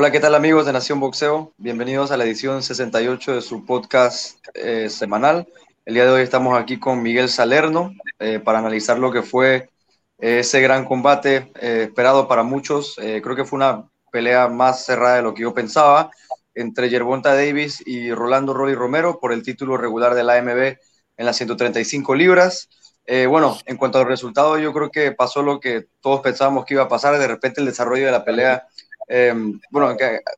Hola, ¿qué tal amigos de Nación Boxeo? Bienvenidos a la edición 68 de su podcast eh, semanal. El día de hoy estamos aquí con Miguel Salerno eh, para analizar lo que fue eh, ese gran combate esperado para muchos. creo que fue una pelea más cerrada de lo que yo pensaba entre Yerbonta Davis y Rolando Rolly Romero por el título regular de la AMB en las 135 libras. bueno, en cuanto al resultado, yo creo que pasó lo que todos pensábamos que iba a pasar. De repente el desarrollo de la pelea eh, bueno,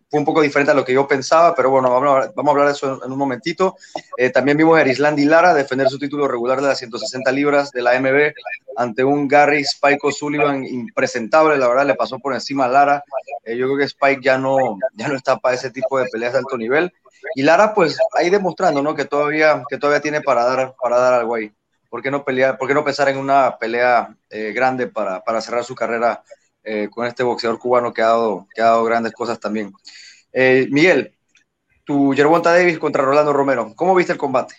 fue un poco diferente a lo que yo pensaba, pero bueno, vamos a hablar, de eso en un momentito. Eh, también vimos a Erislandi Lara defender su título regular de las 160 libras de la MB ante un Gary Spike O'Sullivan impresentable, la verdad le pasó por encima a Lara. Eh, yo creo que Spike ya no, ya no está para ese tipo de peleas de alto nivel. Y Lara, pues ahí demostrando ¿no? que, todavía, que todavía tiene para dar, para dar algo ahí. ¿Por qué no, pelear, por qué no pensar en una pelea grande para, para cerrar su carrera eh, con este boxeador cubano que ha dado, que ha dado grandes cosas también. Eh, Miguel, tu Yerbonta Davis contra Rolando Romero, ¿cómo viste el combate?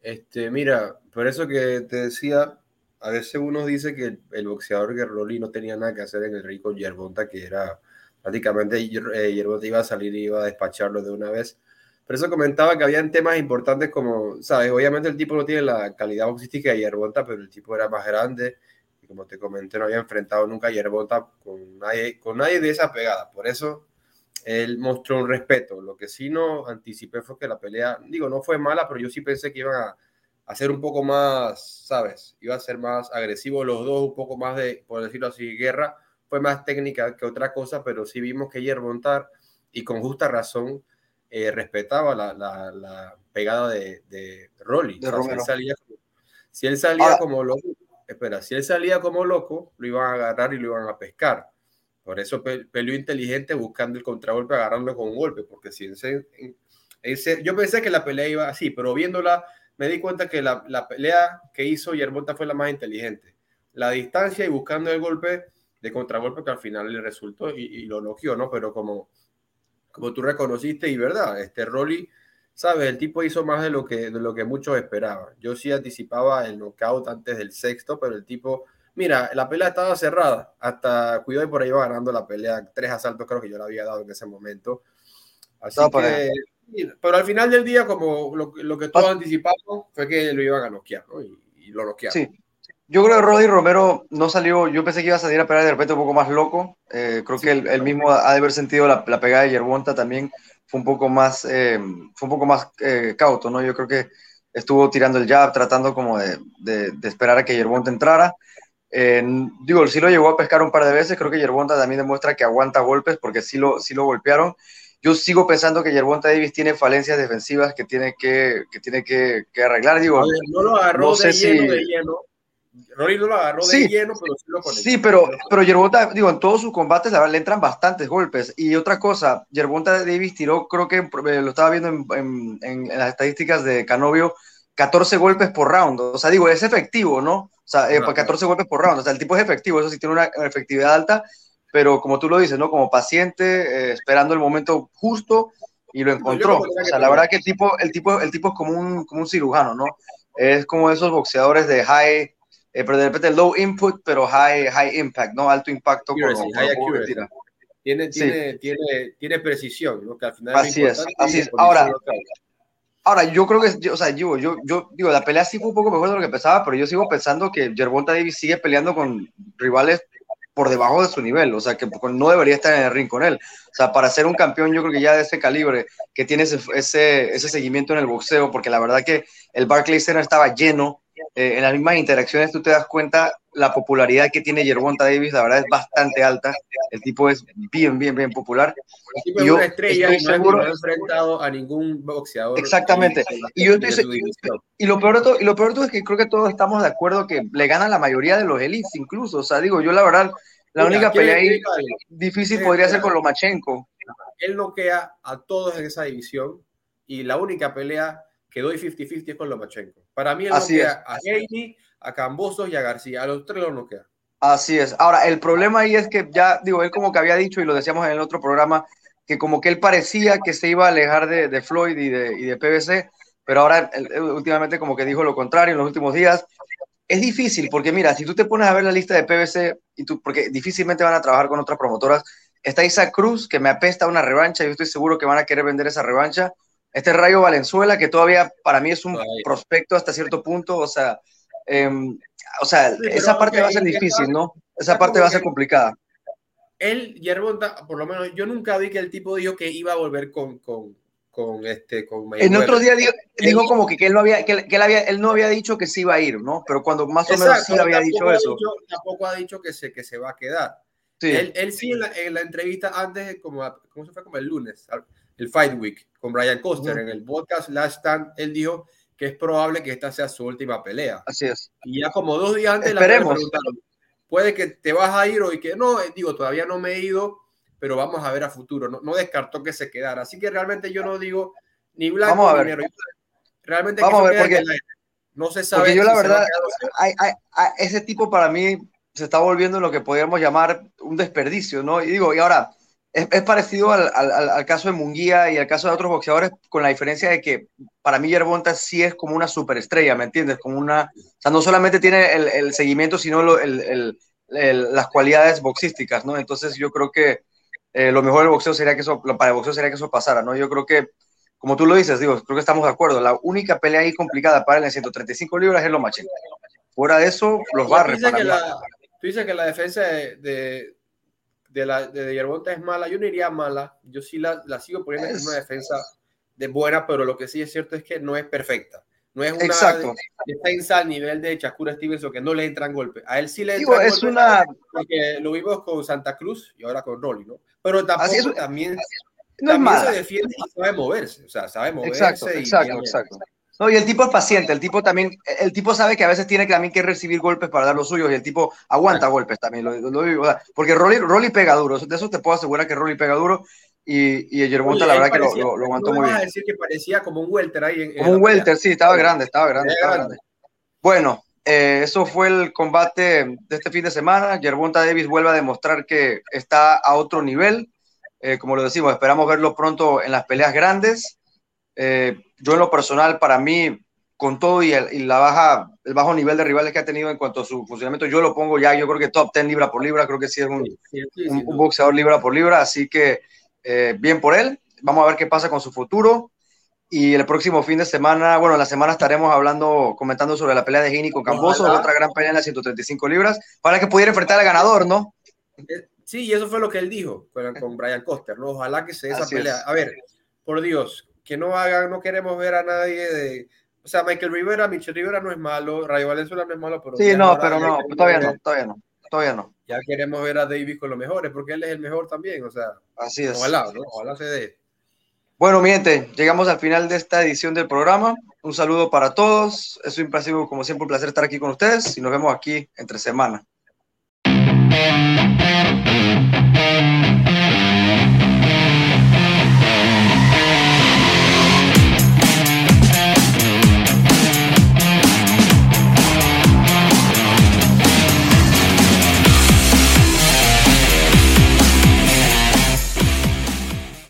Este, mira, por eso que te decía, a veces uno dice que el, boxeador Guerroli no tenía nada que hacer en el rico Yerbonta, que era prácticamente eh, Yerbonta iba a salir y iba a despacharlo de una vez. Por eso comentaba que habían temas importantes como, sabes, obviamente el tipo no tiene la calidad boxística de Yerbonta, pero el tipo era más grande, como te comenté, no había enfrentado nunca a Yerbota con nadie, con nadie de esa pegada. Por eso él mostró un respeto. Lo que sí no anticipé fue que la pelea, digo, no fue mala, pero yo sí pensé que iban a hacer un poco más, ¿sabes? Iba a ser más agresivo los dos, un poco más de, por decirlo así, guerra. Fue más técnica que otra cosa, pero sí vimos que Yerbontar, y con justa razón, eh, respetaba la, la, pegada de, de Rolly. si él salía, si él salía como lo espera, si él salía como loco, lo iban a agarrar y lo iban a pescar. Por eso peleó inteligente buscando el contragolpe, agarrando con un golpe, porque si ese, ese, yo pensé que la pelea iba así, pero viéndola me di cuenta que la, pelea que hizo Yerbota fue la más inteligente. La distancia y buscando el golpe de contragolpe que al final le resultó y, lo noqueó, ¿no? Pero como, como tú reconociste y verdad, este Rolly sabes, el tipo hizo más de lo que, de lo que muchos esperaban. Yo sí anticipaba el knockout antes del sexto, pero el tipo, mira, la pelea estaba cerrada, hasta cuidado y por ahí iba ganando la pelea, tres asaltos creo que yo le había dado en ese momento. Así que, pero al final del día, como lo, lo que todos anticipamos, fue que lo iban a noquear, ¿no? Y, lo noquearon. Sí. Yo creo que Roddy Romero no salió, yo pensé que iba a salir a pegar de repente un poco más loco. Eh, creo que él, mismo ha de haber sentido la, la pegada de Yerbonta también fue un poco más, eh, fue un poco más eh, cauto, ¿no? Yo creo que estuvo tirando el jab, tratando como de, de, esperar a que Yerbonta entrara. digo, sí lo llegó a pescar un par de veces, creo que Yerbonta también demuestra que aguanta golpes porque sí lo, sí lo golpearon. Yo sigo pensando que Yerbonta Davis tiene falencias defensivas que tiene que, que tiene que, que arreglar. Digo, no lo agarró no sé de, lleno, de lleno, Rory no lo agarró de lleno, pero sí lo conectó. Sí, pero, pero Yerbonta, digo, en todos sus combates le entran bastantes golpes. Y otra cosa, Yerbonta Davis tiró, creo que eh, lo estaba viendo en, en, las estadísticas de Canovio, 14 golpes por round. O sea, digo, es efectivo, ¿no? O sea, 14 eh, golpes por round. O sea, el tipo es efectivo, eso sí tiene una efectividad alta, pero como tú lo dices, ¿no? Como paciente, eh, esperando el momento justo y lo encontró. O sea, la verdad que el tipo, el tipo, el tipo es como un, como un cirujano, ¿no? Es como esos boxeadores de high eh, pero de repente low input, pero high, high impact, ¿no? Alto impacto. tiene, tiene, tiene, tiene, precisión, ¿no? Que al final así es, así es. Ahora, ahora, yo creo que, o sea, yo, yo, yo digo, la pelea sí fue un poco mejor de lo que pensaba, pero yo sigo pensando que Gervonta Davis sigue peleando con rivales por debajo de su nivel, o sea, que no debería estar en el ring con él. O sea, para ser un campeón, yo creo que ya de ese calibre, que tiene ese, ese, ese seguimiento en el boxeo, porque la verdad que el Barclays Center estaba lleno, eh, en las mismas interacciones tú te das cuenta la popularidad que tiene Yerbonta Davis, la verdad es bastante alta. El tipo es bien, bien, bien popular. El tipo es una estrella y no, seguro, ha enfrentado a ningún boxeador. Exactamente. Y, yo y, lo peor de todo, y lo peor de todo es que creo que todos estamos de acuerdo que le gana la mayoría de los elites, incluso. O sea, digo, yo la verdad, la única pelea ahí difícil podría ser con Lomachenko. Él noquea a todos en esa división y la única pelea que doy 50-50 con Lomachenko. Para mí, él Así noquea a Heidi, a Cambosos y a García. A los tres los noquea. Así es. Ahora, el problema ahí es que ya, digo, él como que había dicho, y lo decíamos en el otro programa, que como que él parecía que se iba a alejar de, de Floyd y de, y de PBC, pero ahora últimamente como que dijo lo contrario en los últimos días. Es difícil porque mira, si tú te pones a ver la lista de PBC y tú, porque difícilmente van a trabajar con otras promotoras está Isaac Cruz, que me apesta una revancha, yo estoy seguro que van a querer vender esa revancha. Este Rayo Valenzuela, que todavía para mí es un prospecto hasta cierto punto, o sea, em, o sea esa parte va a ser difícil, ¿no? Esa parte va a ser complicada. Él, Yerbonta, por lo menos yo nunca vi que el tipo dijo que iba a volver con, con, con este con En otro día dijo, como que, él no había que, él había él no había dicho que se iba a ir, ¿no? Pero cuando más o menos sí había dicho eso. tampoco ha dicho que se que se va a quedar. Él, él, sí en la, en la, entrevista antes como cómo se fue como el lunes, el Fight Week con Brian Coster en el podcast Last Stand, él dijo que es probable que esta sea su última pelea. Así es. Y ya como dos días antes la preguntaron, puede que te vas a ir o y que no, eh, digo, todavía no me he ido, pero vamos a ver a futuro. No, no descartó que se quedara. Así que realmente yo no digo ni blanco ni negro. Realmente vamos a ver porque no se sabe. Porque yo la verdad, hay, hay, ese tipo para mí se está volviendo lo que podríamos llamar un desperdicio, ¿no? Y digo, y ahora, es, es parecido al, al, al, caso de Munguía y al caso de otros boxeadores, con la diferencia de que para mí Yerbonta sí es como una superestrella, ¿me entiendes? Como una, o sea, no solamente tiene el, el seguimiento, sino lo, el, las cualidades boxísticas, ¿no? Entonces yo creo que eh, lo mejor del boxeo sería que eso, para el boxeo sería que eso pasara, ¿no? Yo creo que, como tú lo dices, digo, creo que estamos de acuerdo, la única pelea ahí complicada para él en 135 libras es lo machín. Fuera de eso, los barres. Tú dices, la, tú dices que la defensa de, de, de la de Yerbonta es mala, yo no iría mala, yo sí la, la sigo poniendo en una defensa de buena, pero lo que sí es cierto es que no es perfecta. No es una Exacto. defensa al nivel de Chacura Stevenson que no le entran golpes. A él sí le entran es una... porque lo vimos con Santa Cruz y ahora con Rolly, ¿no? Pero tampoco también, no también se defiende y sabe moverse. O sea, sabe moverse. Exacto, exacto, exacto. No, y el tipo es paciente, el tipo también, el tipo sabe que a veces tiene que, también que recibir golpes para dar los suyos y el tipo aguanta golpes también, lo, lo, porque Rolly, Rolly pega duro, de eso te puedo asegurar que Rolly pega duro y, y el Yerbonta la verdad que lo, lo, aguantó muy bien. a decir que parecía como un welter ahí. En, como un welter, sí, estaba grande, estaba grande, estaba grande. Bueno, eh, eso fue el combate de este fin de semana. Yerbonta Davis vuelve a demostrar que está a otro nivel. Eh, como lo decimos, esperamos verlo pronto en las peleas grandes. Eh, yo en lo personal, para mí, con todo y, el, y, la baja, el bajo nivel de rivales que ha tenido en cuanto a su funcionamiento, yo lo pongo ya, yo creo que top 10 libra por libra, creo que sí es un, sí, sí, sí, un, un boxeador libra por libra, así que eh, bien por él. Vamos a ver qué pasa con su futuro. Y el próximo fin de semana, bueno, la semana estaremos hablando, comentando sobre la pelea de Gini con Camboso, otra gran pelea en las 135 libras, para que pudiera enfrentar al ganador, ¿no? Eh, sí, y eso fue lo que él dijo con, con Brian Coster, ¿no? Ojalá que se dé esa pelea. A ver, por Dios, que no hagan, no queremos ver a nadie de. O sea, Michael Rivera, Michel Rivera no es malo, Rayo Valenzuela no es malo, pero. Sí, no, pero no, todavía no, todavía no, todavía no ya queremos ver a Davis con los mejores, porque él es el mejor también, o sea, así es. Ojalá, ¿no? Ojalá se dé. Bueno, mi gente, llegamos al final de esta edición del programa. Un saludo para todos. Es un placer, como siempre, un placer estar aquí con ustedes y nos vemos aquí entre semana.